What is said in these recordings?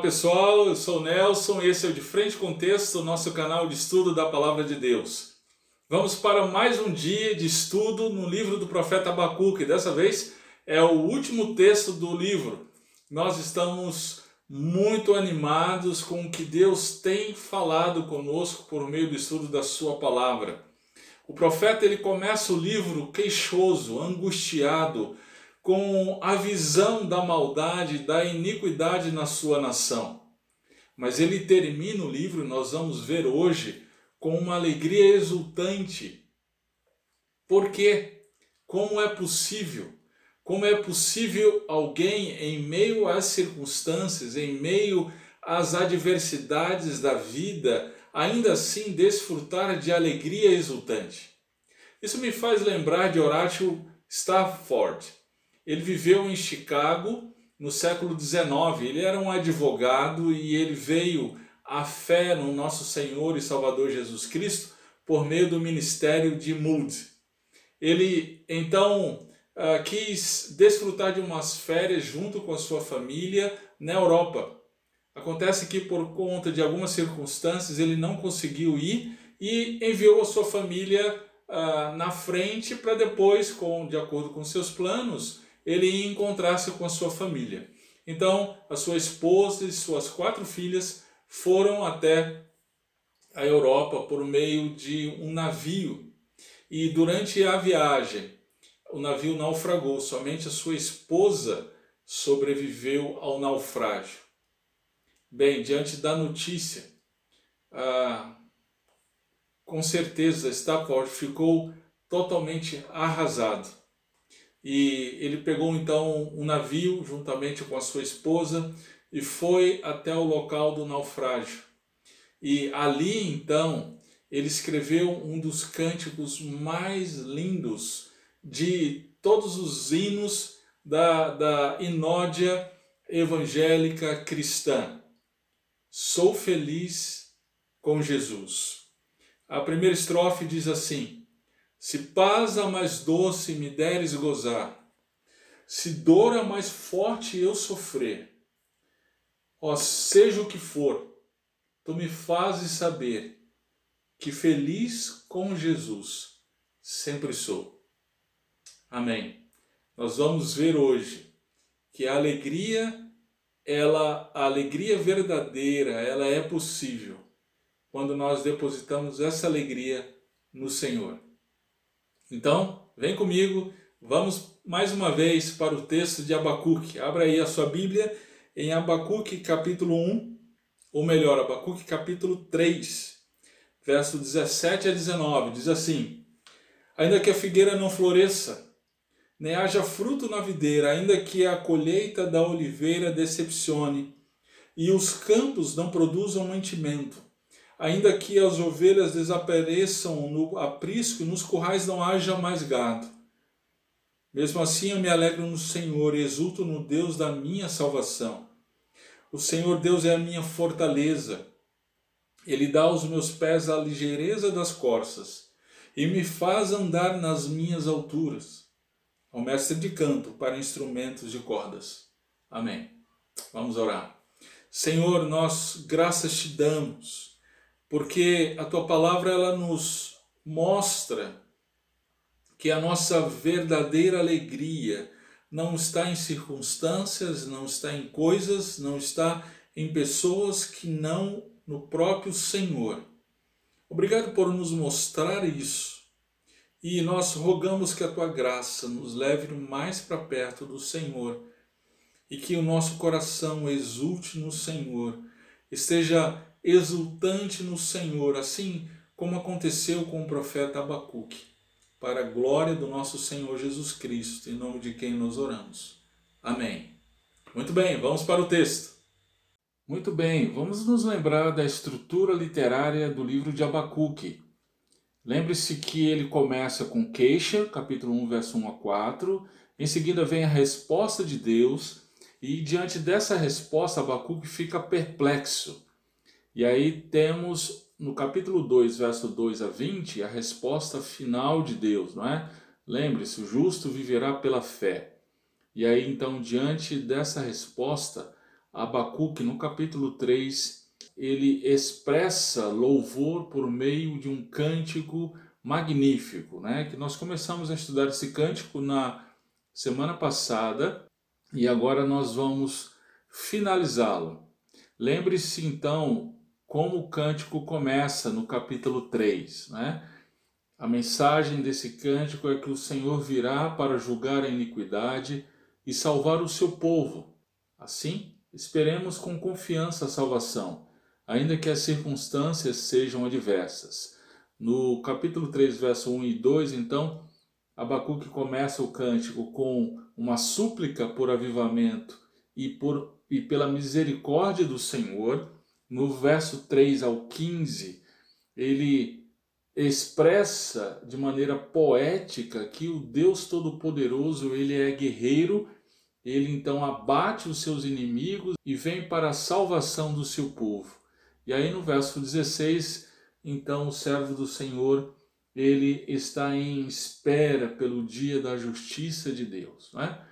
Olá pessoal, eu sou Nelson, esse é o De Frente com Texto, nosso canal de estudo da Palavra de Deus. Vamos para mais um dia de estudo no livro do profeta Abacuque. Dessa vez é o último texto do livro. Nós estamos muito animados com o que Deus tem falado conosco por meio do estudo da sua palavra. O profeta ele começa o livro queixoso, angustiado, com a visão da maldade, da iniquidade na sua nação. Mas ele termina o livro, nós vamos ver hoje, com uma alegria exultante. Por quê? Como é possível? Como é possível alguém, em meio às circunstâncias, em meio às adversidades da vida, ainda assim desfrutar de alegria exultante? Isso me faz lembrar de Horatio Stafford ele viveu em Chicago no século XIX. Ele era um advogado e ele veio à fé no nosso Senhor e Salvador Jesus Cristo por meio do ministério de Moody. Ele então uh, quis desfrutar de umas férias junto com a sua família na Europa. Acontece que por conta de algumas circunstâncias ele não conseguiu ir e enviou a sua família uh, na frente para depois, com, de acordo com seus planos, ele ia encontrar-se com a sua família. Então, a sua esposa e suas quatro filhas foram até a Europa por meio de um navio. E durante a viagem, o navio naufragou, somente a sua esposa sobreviveu ao naufrágio. Bem, diante da notícia, ah, com certeza Stafford ficou totalmente arrasado. E ele pegou então um navio juntamente com a sua esposa e foi até o local do naufrágio. E ali então ele escreveu um dos cânticos mais lindos de todos os hinos da, da inódia evangélica cristã. Sou feliz com Jesus. A primeira estrofe diz assim: se paz a mais doce me deres gozar, se dor a mais forte eu sofrer, ó, seja o que for, tu me fazes saber que feliz com Jesus sempre sou. Amém. Nós vamos ver hoje que a alegria, ela, a alegria verdadeira, ela é possível quando nós depositamos essa alegria no Senhor. Então, vem comigo, vamos mais uma vez para o texto de Abacuque. Abra aí a sua Bíblia em Abacuque capítulo 1, ou melhor, Abacuque capítulo 3, verso 17 a 19. Diz assim: Ainda que a figueira não floresça, nem haja fruto na videira, ainda que a colheita da oliveira decepcione, e os campos não produzam mantimento, ainda que as ovelhas desapareçam no aprisco nos currais não haja mais gado. Mesmo assim eu me alegro no Senhor e exulto no Deus da minha salvação. O Senhor Deus é a minha fortaleza. Ele dá aos meus pés a ligeireza das corças e me faz andar nas minhas alturas. Ao mestre de canto para instrumentos de cordas. Amém. Vamos orar. Senhor, nós graças te damos porque a tua palavra ela nos mostra que a nossa verdadeira alegria não está em circunstâncias, não está em coisas, não está em pessoas que não no próprio Senhor. Obrigado por nos mostrar isso. E nós rogamos que a tua graça nos leve mais para perto do Senhor e que o nosso coração exulte no Senhor, esteja exultante no Senhor, assim como aconteceu com o profeta Abacuque, para a glória do nosso Senhor Jesus Cristo, em nome de quem nós oramos. Amém. Muito bem, vamos para o texto. Muito bem, vamos nos lembrar da estrutura literária do livro de Abacuque. Lembre-se que ele começa com queixa, capítulo 1, verso 1 a 4. Em seguida vem a resposta de Deus, e diante dessa resposta, Abacuque fica perplexo. E aí temos no capítulo 2, verso 2 a 20, a resposta final de Deus, não é? Lembre-se, o justo viverá pela fé. E aí então, diante dessa resposta, Abacuque, no capítulo 3, ele expressa louvor por meio de um cântico magnífico, né? Que nós começamos a estudar esse cântico na semana passada e agora nós vamos finalizá-lo. Lembre-se então como o cântico começa no capítulo 3, né? A mensagem desse cântico é que o Senhor virá para julgar a iniquidade e salvar o seu povo. Assim, esperemos com confiança a salvação, ainda que as circunstâncias sejam adversas. No capítulo 3, verso 1 e 2, então, Abacuque começa o cântico com uma súplica por avivamento e, por, e pela misericórdia do Senhor. No verso 3 ao 15, ele expressa de maneira poética que o Deus Todo-Poderoso, ele é guerreiro, ele então abate os seus inimigos e vem para a salvação do seu povo. E aí no verso 16, então o servo do Senhor ele está em espera pelo dia da justiça de Deus. Né?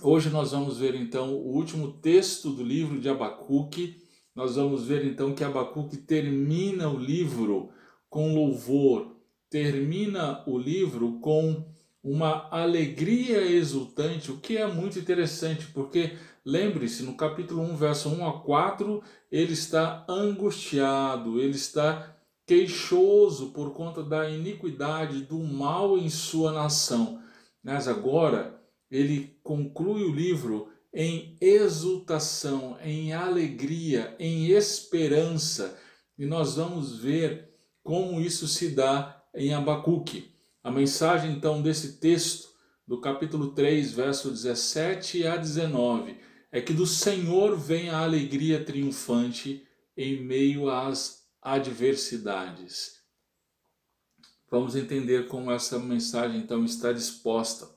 Hoje nós vamos ver então o último texto do livro de Abacuque. Nós vamos ver então que Abacuque termina o livro com louvor, termina o livro com uma alegria exultante, o que é muito interessante, porque lembre-se, no capítulo 1, verso 1 a 4, ele está angustiado, ele está queixoso por conta da iniquidade, do mal em sua nação. Mas agora ele conclui o livro em exultação, em alegria, em esperança. E nós vamos ver como isso se dá em Abacuque. A mensagem então desse texto, do capítulo 3, verso 17 a 19, é que do Senhor vem a alegria triunfante em meio às adversidades. Vamos entender como essa mensagem então está disposta.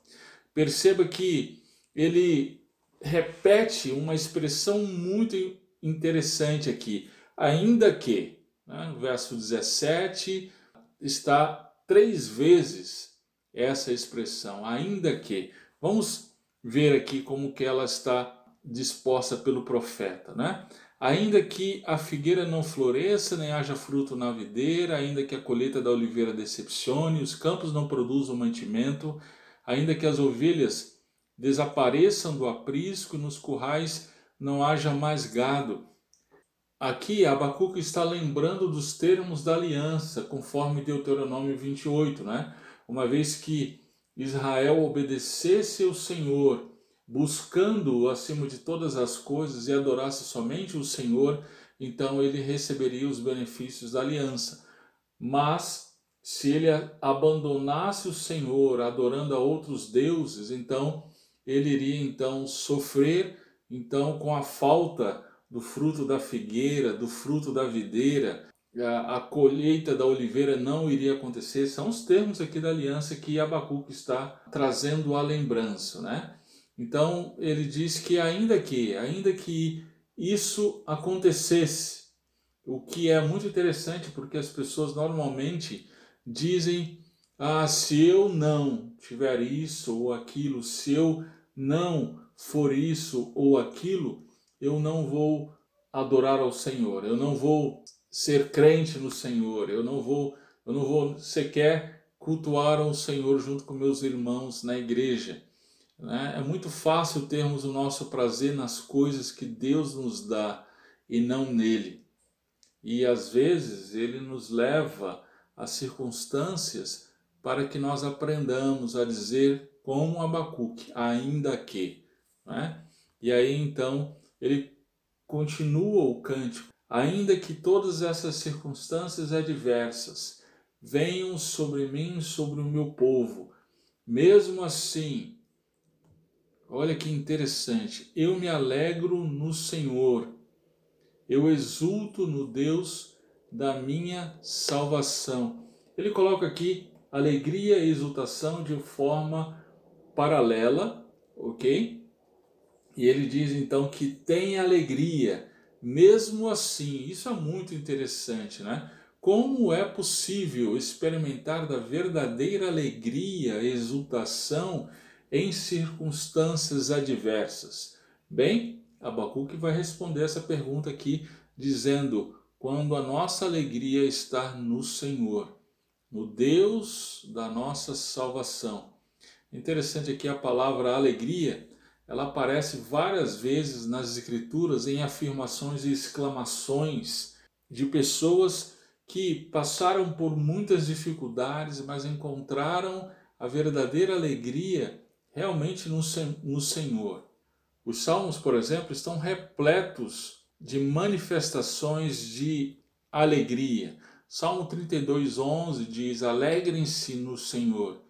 Perceba que ele repete uma expressão muito interessante aqui, ainda que, né, no verso 17, está três vezes essa expressão, ainda que. Vamos ver aqui como que ela está disposta pelo profeta, né? Ainda que a figueira não floresça, nem haja fruto na videira, ainda que a colheita da oliveira decepcione, os campos não produzam mantimento, ainda que as ovelhas desapareçam do aprisco nos currais não haja mais gado. Aqui Abacuque está lembrando dos termos da aliança, conforme Deuteronômio 28, né? Uma vez que Israel obedecesse ao Senhor buscando-o acima de todas as coisas e adorasse somente o Senhor, então ele receberia os benefícios da aliança. Mas se ele abandonasse o Senhor, adorando a outros deuses, então ele iria então sofrer então com a falta do fruto da figueira, do fruto da videira, a, colheita da oliveira não iria acontecer. São os termos aqui da aliança que Abacuque está trazendo à lembrança, né? Então ele diz que ainda que, ainda que isso acontecesse, o que é muito interessante porque as pessoas normalmente dizem: "Ah, se eu não tiver isso ou aquilo, se eu não for isso ou aquilo, eu não vou adorar ao Senhor, eu não vou ser crente no Senhor, eu não vou, eu não vou sequer cultuar ao Senhor junto com meus irmãos na igreja. Né? É muito fácil termos o nosso prazer nas coisas que Deus nos dá e não nele. E às vezes ele nos leva a circunstâncias para que nós aprendamos a dizer como Abacuque, ainda que. Né? E aí então ele continua o cântico, ainda que todas essas circunstâncias adversas venham sobre mim, sobre o meu povo, mesmo assim Olha que interessante. Eu me alegro no Senhor. Eu exulto no Deus da minha salvação. Ele coloca aqui alegria e exultação de forma paralela, ok? E ele diz então que tem alegria, mesmo assim. Isso é muito interessante, né? Como é possível experimentar da verdadeira alegria, exultação em circunstâncias adversas. Bem, Abacuque vai responder essa pergunta aqui, dizendo: quando a nossa alegria está no Senhor, no Deus da nossa salvação. Interessante aqui a palavra alegria, ela aparece várias vezes nas Escrituras em afirmações e exclamações de pessoas que passaram por muitas dificuldades, mas encontraram a verdadeira alegria realmente no, no Senhor. Os salmos, por exemplo, estão repletos de manifestações de alegria. Salmo 32, 11 diz: Alegrem-se no Senhor,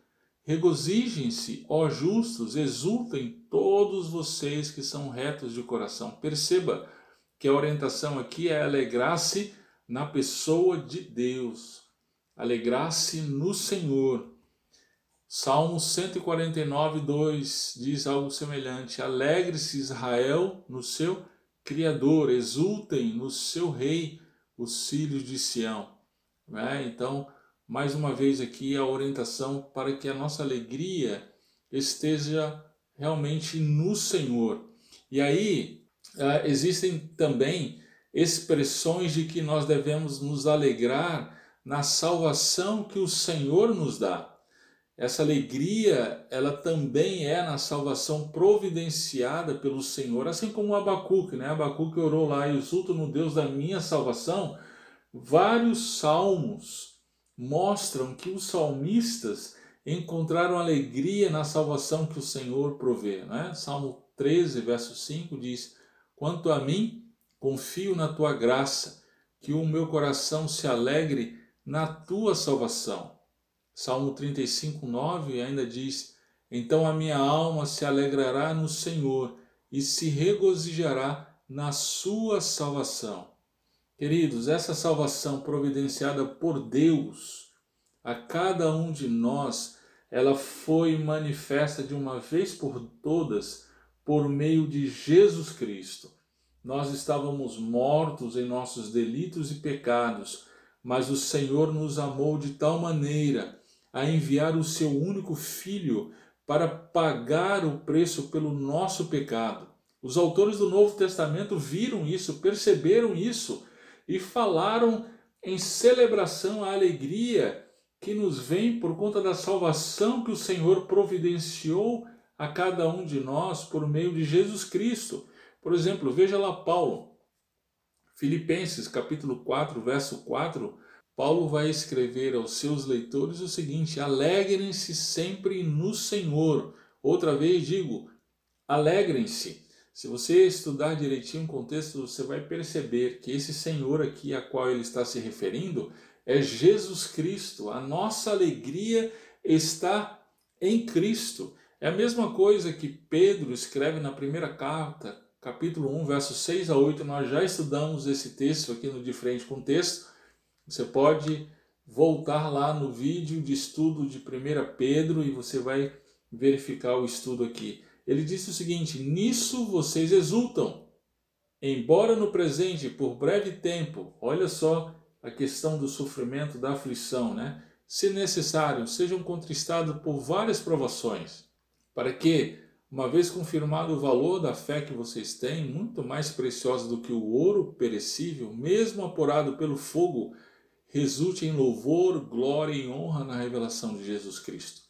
regozijem-se, ó justos, exultem todos vocês que são retos de coração. Perceba que a orientação aqui é alegrar-se na pessoa de Deus, alegrar-se no Senhor. Salmo 149, 2 diz algo semelhante: Alegre-se Israel no seu Criador, exultem no seu Rei, os filhos de Sião. Né? Então, mais uma vez aqui a orientação para que a nossa alegria esteja realmente no Senhor. E aí uh, existem também expressões de que nós devemos nos alegrar na salvação que o Senhor nos dá. Essa alegria, ela também é na salvação providenciada pelo Senhor, assim como Abacuque, né? Abacuque orou lá, exulto no Deus da minha salvação. Vários salmos mostram que os salmistas encontraram alegria na salvação que o Senhor provê, né? Salmo 13, verso 5 diz: Quanto a mim, confio na tua graça, que o meu coração se alegre na tua salvação. Salmo 35, 9 ainda diz: Então a minha alma se alegrará no Senhor e se regozijará na sua salvação. Queridos, essa salvação providenciada por Deus a cada um de nós, ela foi manifesta de uma vez por todas por meio de Jesus Cristo. Nós estávamos mortos em nossos delitos e pecados, mas o Senhor nos amou de tal maneira a enviar o seu único filho para pagar o preço pelo nosso pecado. Os autores do Novo Testamento viram isso, perceberam isso e falaram em celebração à alegria que nos vem por conta da salvação que o Senhor providenciou a cada um de nós por meio de Jesus Cristo. Por exemplo, veja lá Paulo, Filipenses capítulo 4, verso 4, Paulo vai escrever aos seus leitores o seguinte: alegrem-se sempre no Senhor. Outra vez digo, alegrem-se. Se você estudar direitinho o contexto, você vai perceber que esse Senhor aqui a qual ele está se referindo é Jesus Cristo. A nossa alegria está em Cristo. É a mesma coisa que Pedro escreve na primeira carta, capítulo 1, versos 6 a 8. Nós já estudamos esse texto aqui no De Frente com Texto você pode voltar lá no vídeo de estudo de 1 Pedro e você vai verificar o estudo aqui. Ele disse o seguinte: Nisso vocês exultam, embora no presente, por breve tempo, olha só a questão do sofrimento, da aflição, né? Se necessário, sejam contristados por várias provações, para que, uma vez confirmado o valor da fé que vocês têm, muito mais preciosa do que o ouro perecível, mesmo apurado pelo fogo, resulte em louvor, glória e honra na revelação de Jesus Cristo.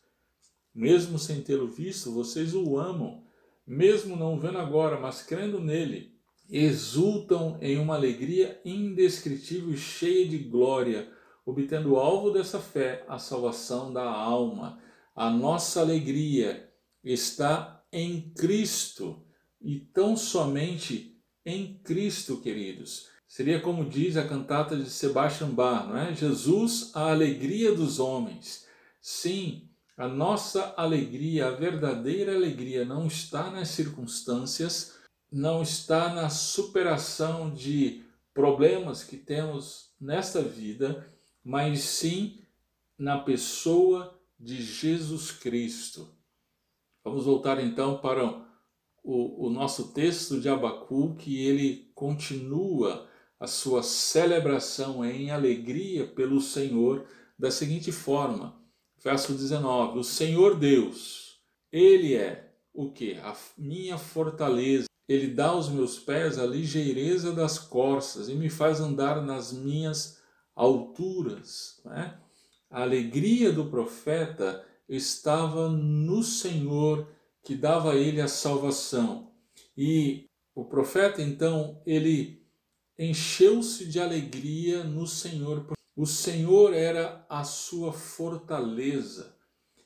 Mesmo sem tê-lo visto, vocês o amam, mesmo não vendo agora, mas crendo nele, exultam em uma alegria indescritível e cheia de glória, obtendo o alvo dessa fé, a salvação da alma. A nossa alegria está em Cristo e tão somente em Cristo, queridos. Seria como diz a cantata de Sebastian Bach, não é? Jesus, a alegria dos homens. Sim, a nossa alegria, a verdadeira alegria, não está nas circunstâncias, não está na superação de problemas que temos nesta vida, mas sim na pessoa de Jesus Cristo. Vamos voltar então para o, o nosso texto de Abacu, que ele continua a sua celebração em alegria pelo Senhor da seguinte forma. Verso 19: O Senhor Deus, Ele é o que? A minha fortaleza, ele dá aos meus pés a ligeireza das corças e me faz andar nas minhas alturas. Né? A alegria do profeta estava no Senhor que dava a ele a salvação. E o profeta, então, ele encheu-se de alegria no Senhor. O Senhor era a sua fortaleza.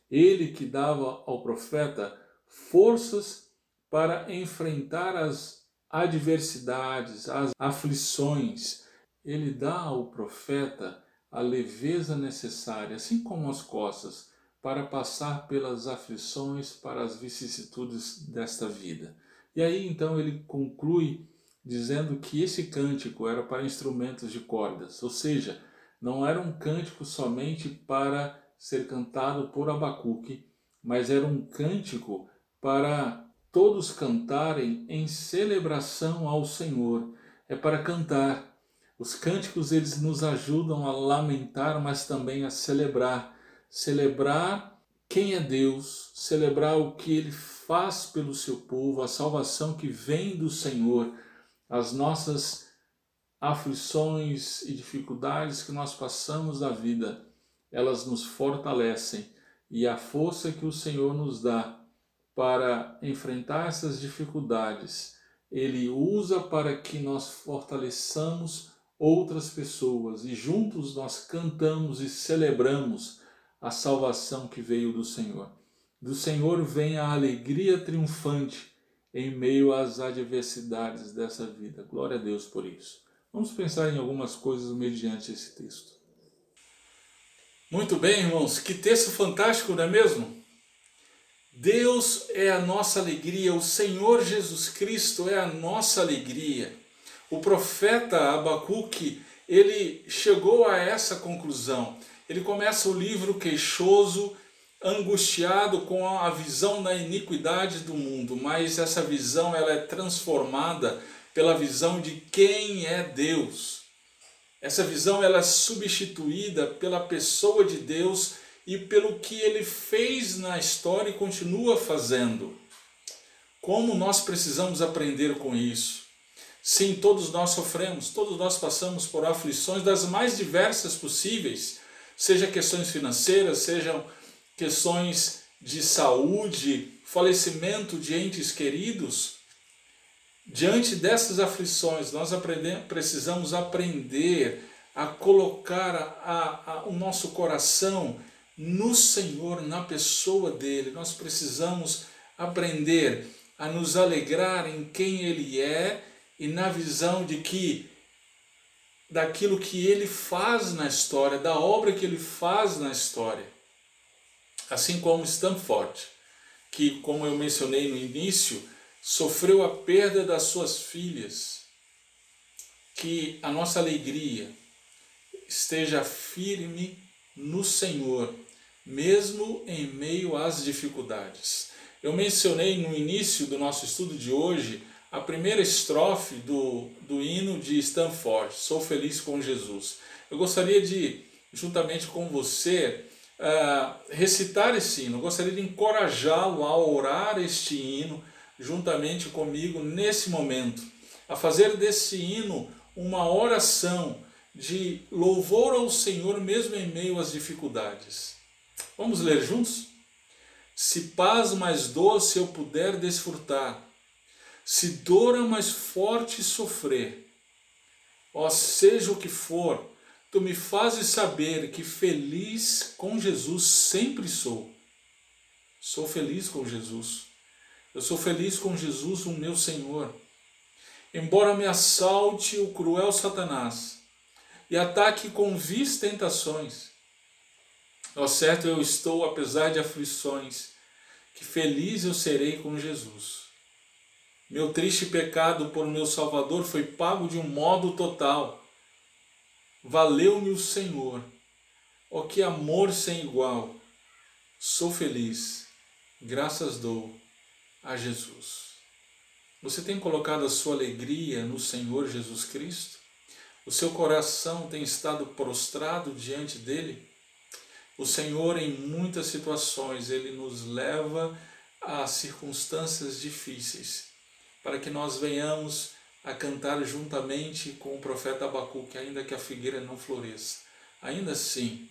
Ele que dava ao profeta forças para enfrentar as adversidades, as aflições. Ele dá ao profeta a leveza necessária, assim como as costas, para passar pelas aflições, para as vicissitudes desta vida. E aí então ele conclui dizendo que esse cântico era para instrumentos de cordas, ou seja, não era um cântico somente para ser cantado por Abacuque, mas era um cântico para todos cantarem em celebração ao Senhor. É para cantar. Os cânticos eles nos ajudam a lamentar, mas também a celebrar. Celebrar quem é Deus, celebrar o que ele faz pelo seu povo, a salvação que vem do Senhor, as nossas aflições e dificuldades que nós passamos da vida, elas nos fortalecem e a força que o Senhor nos dá para enfrentar essas dificuldades, ele usa para que nós fortaleçamos outras pessoas e juntos nós cantamos e celebramos a salvação que veio do Senhor. Do Senhor vem a alegria triunfante em meio às adversidades dessa vida. Glória a Deus por isso. Vamos pensar em algumas coisas mediante esse texto. Muito bem, irmãos, que texto fantástico, não é mesmo? Deus é a nossa alegria, o Senhor Jesus Cristo é a nossa alegria. O profeta Abacuque, ele chegou a essa conclusão. Ele começa o livro queixoso, angustiado com a visão da iniquidade do mundo, mas essa visão ela é transformada pela visão de quem é Deus. Essa visão ela é substituída pela pessoa de Deus e pelo que ele fez na história e continua fazendo. Como nós precisamos aprender com isso? Sim, todos nós sofremos, todos nós passamos por aflições das mais diversas possíveis, seja questões financeiras, sejam questões de saúde, falecimento de entes queridos. Diante dessas aflições, nós precisamos aprender a colocar a, a, o nosso coração no Senhor, na pessoa dele. Nós precisamos aprender a nos alegrar em quem ele é e na visão de que daquilo que ele faz na história, da obra que ele faz na história. Assim como Stanford, que, como eu mencionei no início, sofreu a perda das suas filhas. Que a nossa alegria esteja firme no Senhor mesmo em meio às dificuldades. Eu mencionei no início do nosso estudo de hoje a primeira estrofe do, do hino de Stanford, Sou Feliz com Jesus. Eu gostaria de, juntamente com você, uh, recitar esse hino, eu gostaria de encorajá-lo a orar este hino juntamente comigo nesse momento, a fazer desse hino uma oração de louvor ao Senhor mesmo em meio às dificuldades. Vamos ler juntos? Se paz mais doce eu puder desfrutar, se dor é mais forte sofrer, ó seja o que for, tu me fazes saber que feliz com Jesus sempre sou. Sou feliz com Jesus. Eu sou feliz com Jesus, o meu Senhor. Embora me assalte o cruel Satanás e ataque com vis tentações, ao certo eu estou, apesar de aflições, que feliz eu serei com Jesus. Meu triste pecado por meu Salvador foi pago de um modo total. Valeu-me o Senhor. Oh, que amor sem igual! Sou feliz, graças dou a Jesus. Você tem colocado a sua alegria no Senhor Jesus Cristo? O seu coração tem estado prostrado diante dele? O Senhor, em muitas situações, ele nos leva a circunstâncias difíceis. para que nós venhamos a cantar juntamente com o profeta Abacuque, ainda que a figueira não floresça. Ainda assim,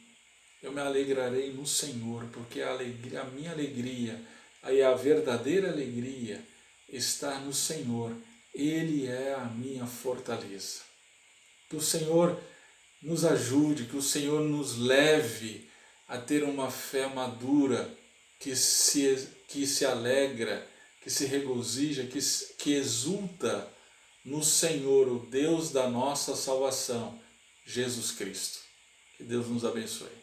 eu me alegrarei no Senhor, porque a, alegria, a minha alegria, e a verdadeira alegria está no Senhor. Ele é a minha fortaleza. Que o Senhor nos ajude, que o Senhor nos leve a ter uma fé madura que se, que se alegra, que se regozija, que, que exulta no Senhor, o Deus da nossa salvação, Jesus Cristo. Que Deus nos abençoe.